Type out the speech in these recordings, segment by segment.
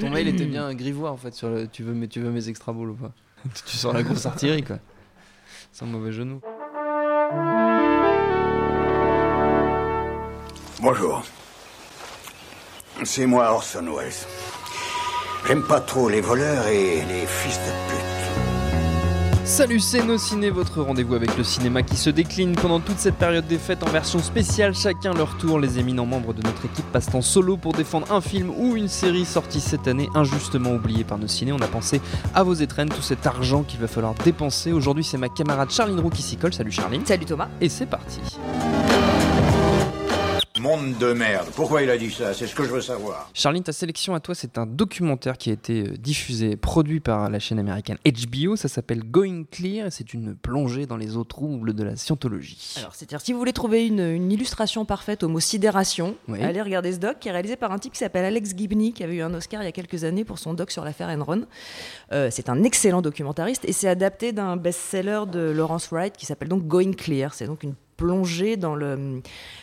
Ton mail était bien grivois en fait sur le tu veux, mais tu veux mes extra balls ou pas? Tu sors la grosse artillerie quoi. Sans mauvais genou. Bonjour. C'est moi Orson Welles. J'aime pas trop les voleurs et les fils de pute. Salut, c'est Nos Ciné, votre rendez-vous avec le cinéma qui se décline pendant toute cette période des fêtes en version spéciale, chacun leur tour. Les éminents membres de notre équipe passent en solo pour défendre un film ou une série sortie cette année, injustement oubliée par Nos Ciné. On a pensé à vos étrennes, tout cet argent qu'il va falloir dépenser. Aujourd'hui, c'est ma camarade Charline Roux qui s'y colle. Salut Charline. Salut Thomas. Et c'est parti. Monde de merde. Pourquoi il a dit ça? C'est ce que je veux savoir. Charline, ta sélection à toi, c'est un documentaire qui a été euh, diffusé, produit par la chaîne américaine HBO. Ça s'appelle Going Clear et c'est une plongée dans les eaux troubles de la scientologie. Alors, c'est-à-dire, si vous voulez trouver une, une illustration parfaite au mot sidération, Oui. allez regarder ce doc qui est réalisé par un type qui s'appelle Alex Gibney, qui avait eu un Oscar il y a quelques années pour son doc sur l'affaire Enron. Euh, c'est un excellent documentariste et c'est adapté d'un best-seller de Lawrence Wright qui s'appelle donc Going Clear. C'est donc une plongée dans le,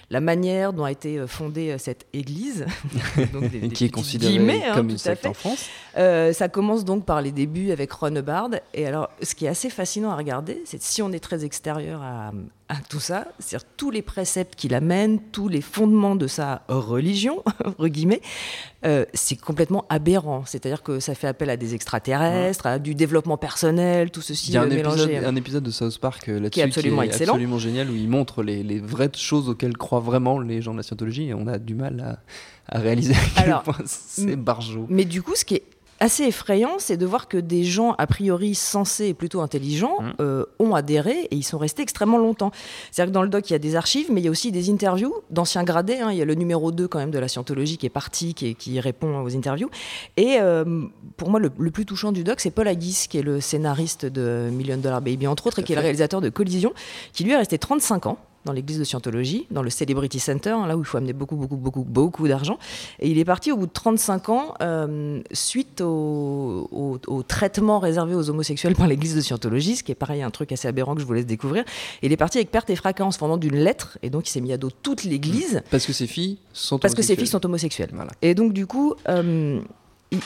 la manière dont a été fondée euh, cette église. Donc, des- des qui est petits considéré guillemets, hein, comme une secte en France. Euh, ça commence donc par les débuts avec Ron Hubbard. Et alors, ce qui est assez fascinant à regarder, c'est si on est très extérieur à, à tout ça, c'est-à-dire tous les préceptes qu'il amène, tous les fondements de sa religion, entre guillemets, euh, c'est complètement aberrant. C'est-à-dire que ça fait appel à des extraterrestres, à du développement personnel, tout ceci Il y a un euh, épisode, un épisode de South Park euh, là-dessus Qui est absolument excellent. absolument génial où il montre les, les vraies choses auxquelles croient vraiment les gens de la scientologie et on a du mal à, à réaliser à quel Alors, point c'est barjot. Mais du coup, ce qui est assez effrayant, c'est de voir que des gens a priori sensés et plutôt intelligents Mm. euh, ont adhéré et ils sont restés extrêmement longtemps. C'est-à-dire que dans le doc, il y a des archives, mais il y a aussi des interviews d'anciens gradés. hein. Il y a le numéro 2 quand même de la scientologie qui est parti, qui, répond aux interviews. Et euh, pour moi, le, le plus touchant du doc, c'est Paul Haggis, qui est le scénariste de Million Dollar Baby, entre autres, et qui est le réalisateur de Collision, qui lui est resté 35 ans dans l'église de Scientologie, dans le Celebrity Center, là où il faut amener beaucoup, beaucoup, beaucoup, beaucoup d'argent. Et il est parti au bout de 35 ans, euh, suite au, au- au traitement réservé aux homosexuels par l'église de Scientologie, ce qui est pareil, un truc assez aberrant que je vous laisse découvrir. Il est parti avec perte et fracas en se fendant d'une lettre, et donc il s'est mis à dos toute l'église, Parce que ses filles sont parce que ses homosexuelles. filles sont homosexuelles. Voilà. Et donc, du coup, euh,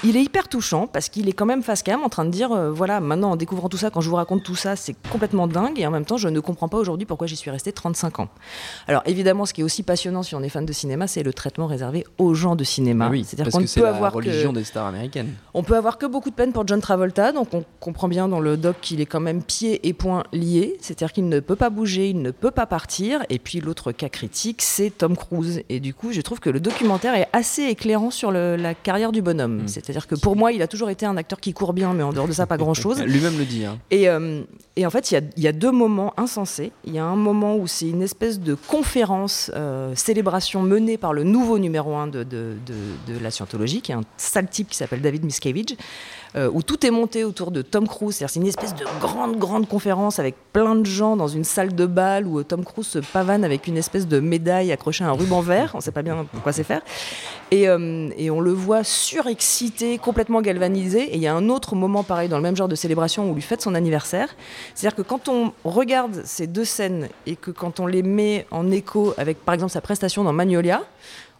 il- est hyper touchant parce qu'il est quand même face cam en train de dire euh, voilà, maintenant en découvrant tout ça, quand je vous raconte tout ça, c'est complètement dingue et en même temps, je ne comprends pas aujourd'hui pourquoi j'y suis resté 35 ans. Alors, évidemment, ce qui est aussi passionnant si on est fan de cinéma, c'est le traitement réservé aux gens de cinéma. Ah oui, C'est-à-dire qu'on peut la avoir religion que. des stars américaines. On peut avoir que beaucoup de peine pour John Travolta, donc on comprend bien dans le doc qu'il est quand même pieds et poings liés, c'est-à-dire qu'il ne peut pas bouger, il ne peut pas partir. Et puis l'autre cas critique, c'est Tom Cruise. Et du coup, je trouve que le documentaire est assez éclairant sur le- la carrière du bonhomme. Mm. C'est-à-dire que pour moi, il a toujours été un acteur qui court bien, mais en dehors de ça, pas grand-chose. Lui-même le dit. hein. Et, euh, et en fait, il y a, il y a deux moments insensés. Il y a un moment où c'est une espèce de conférence, euh, célébration menée par le nouveau numéro un de, de, de- de la scientologie, qui est un sale type qui s'appelle David Miscavige, euh, où tout est monté autour de Tom Cruise. C'est une espèce de grande, grande conférence avec plein de gens dans une salle de bal où euh, Tom Cruise se pavane avec une espèce de médaille accrochée à un ruban vert. On ne sait pas bien pourquoi c'est faire. Et, euh, et on le voit surexcité, complètement galvanisé. Et il y a un autre moment pareil dans le même genre de célébration où on lui fête son anniversaire. C'est-à-dire que quand on regarde ces deux scènes et que quand on les met en écho avec par exemple sa prestation dans Magnolia,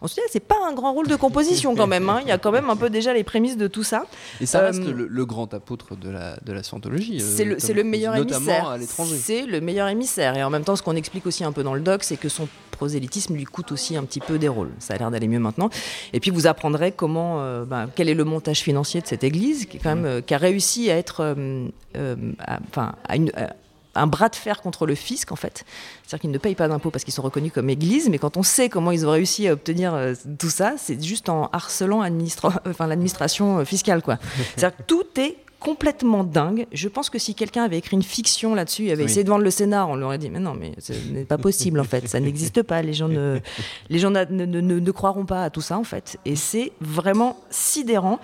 on se dit ah, c'est pas un grand rôle de composition quand même. hein. Il y a quand même un peu déjà les prémices de tout ça. Et ça Euh, reste le, le grand apôtre de la, de la scientologie. euh, C'est le, meilleur émissaire. à l'étranger. C'est le meilleur émissaire. Et en même temps, ce qu'on explique aussi un peu dans le doc, c'est que son prosélytisme lui coûte aussi un petit peu des rôles. Ça a l'air d'aller mieux maintenant. Et puis vous apprendrez comment, euh, ben, quel est le montage financier de cette église, qui, est quand même, euh, qui a réussi à être, euh, euh, à- enfin, à une- à- un bras de fer contre le fisc en fait. C'est-à-dire qu'ils ne payent pas d'impôts parce qu'ils sont reconnus comme église, mais quand on sait comment ils ont réussi à obtenir euh, tout ça, c'est juste en harcelant enfin, l'administration euh, fiscale. quoi. C'est-à-dire que tout est complètement dingue. Je pense que si quelqu'un avait écrit une fiction là-dessus, avait Oui. essayé de vendre le scénar, on lui aurait dit mais non, mais ce n'est pas possible en fait, ça n'existe pas. Les gens ne, les gens ne, ne- ne- ne croiront pas à tout ça en fait. Et c'est vraiment sidérant.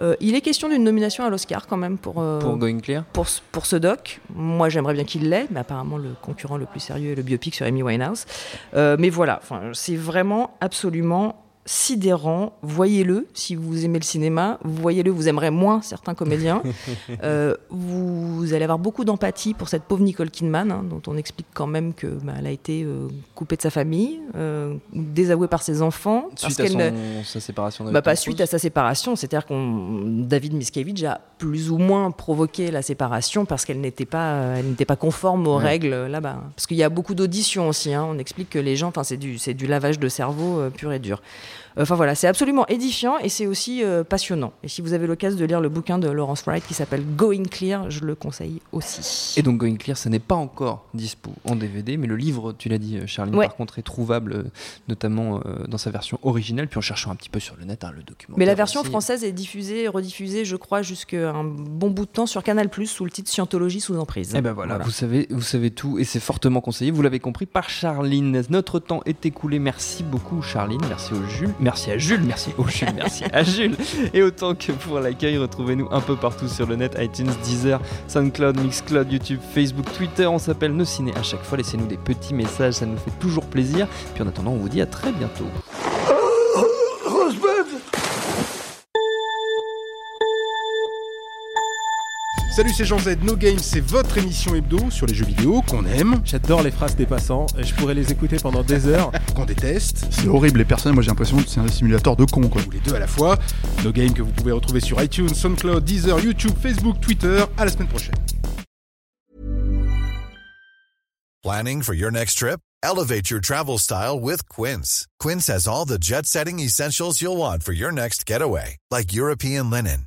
Euh, il est question d'une nomination à l'Oscar quand même pour euh, Pour Going Clear? pour, ce- pour ce doc. Moi, j'aimerais bien qu'il l'ait, mais apparemment, le concurrent le plus sérieux est le biopic sur Amy Winehouse. Euh, mais voilà, enfin, c'est vraiment absolument sidérant. Voyez-le si vous aimez le cinéma. Voyez-le, vous aimerez moins certains comédiens. Euh, vous allez avoir beaucoup d'empathie pour cette pauvre Nicole Kidman, hein, dont on explique quand même que bah, elle a été euh, coupée de sa famille, euh, désavouée par ses enfants, parce Suite à qu'elle ne- son- sa séparation avec bah, pas suite à sa séparation, c'est-à-dire qu'on David Miscavige a plus ou moins provoqué la séparation parce qu'elle n'était pas, elle n'était pas conforme aux Ouais. règles là-bas. Parce qu'il y a beaucoup d'auditions aussi. hein. On explique que les gens, enfin c'est du, c'est du lavage de cerveau pur et dur. Enfin voilà, c'est absolument édifiant et c'est aussi euh, passionnant. Et si vous avez l'occasion de lire le bouquin de Laurence Wright qui s'appelle Going Clear, je le conseille aussi. Et donc Going Clear, ça n'est pas encore dispo en DVD, mais le livre, tu l'as dit, euh, Charline, Ouais. par contre, est trouvable, euh, notamment euh, dans sa version originale, puis en cherchant un petit peu sur le net, hein, le document. Mais la version française est diffusée et rediffusée, je crois, jusqu'à un bon bout de temps sur Canal+, sous le titre Scientologie sous emprise. Et ben voilà, Vous, savez, vous savez tout et c'est fortement conseillé. Vous l'avez compris par Charline. Notre temps est écoulé. Merci beaucoup, Charline. Merci au Merci à Jules. Merci au Jules. Merci à Jules. Et autant que pour l'accueil, retrouvez-nous un peu partout sur le net iTunes, Deezer, SoundCloud, Mixcloud, YouTube, Facebook, Twitter. On s'appelle Nos Ciné à chaque fois. Laissez-nous des petits messages, ça nous fait toujours plaisir. Puis en attendant, on vous dit à très bientôt. Salut, c'est Jean Z. No Game, c'est votre émission hebdo sur les jeux vidéo qu'on aime, J'adore les phrases dépassants, je pourrais les écouter pendant des heures. qu'on déteste, C'est horrible, les personnes, moi j'ai l'impression que c'est un simulateur de con quoi. ou les deux à la fois. No Game que vous pouvez retrouver sur iTunes, SoundCloud, Deezer, YouTube, Facebook, Twitter. À la semaine prochaine. Planning for your next trip? Elevate your travel style with Quince. Quince has all the jet setting essentials you'll want for your next getaway, like European linen,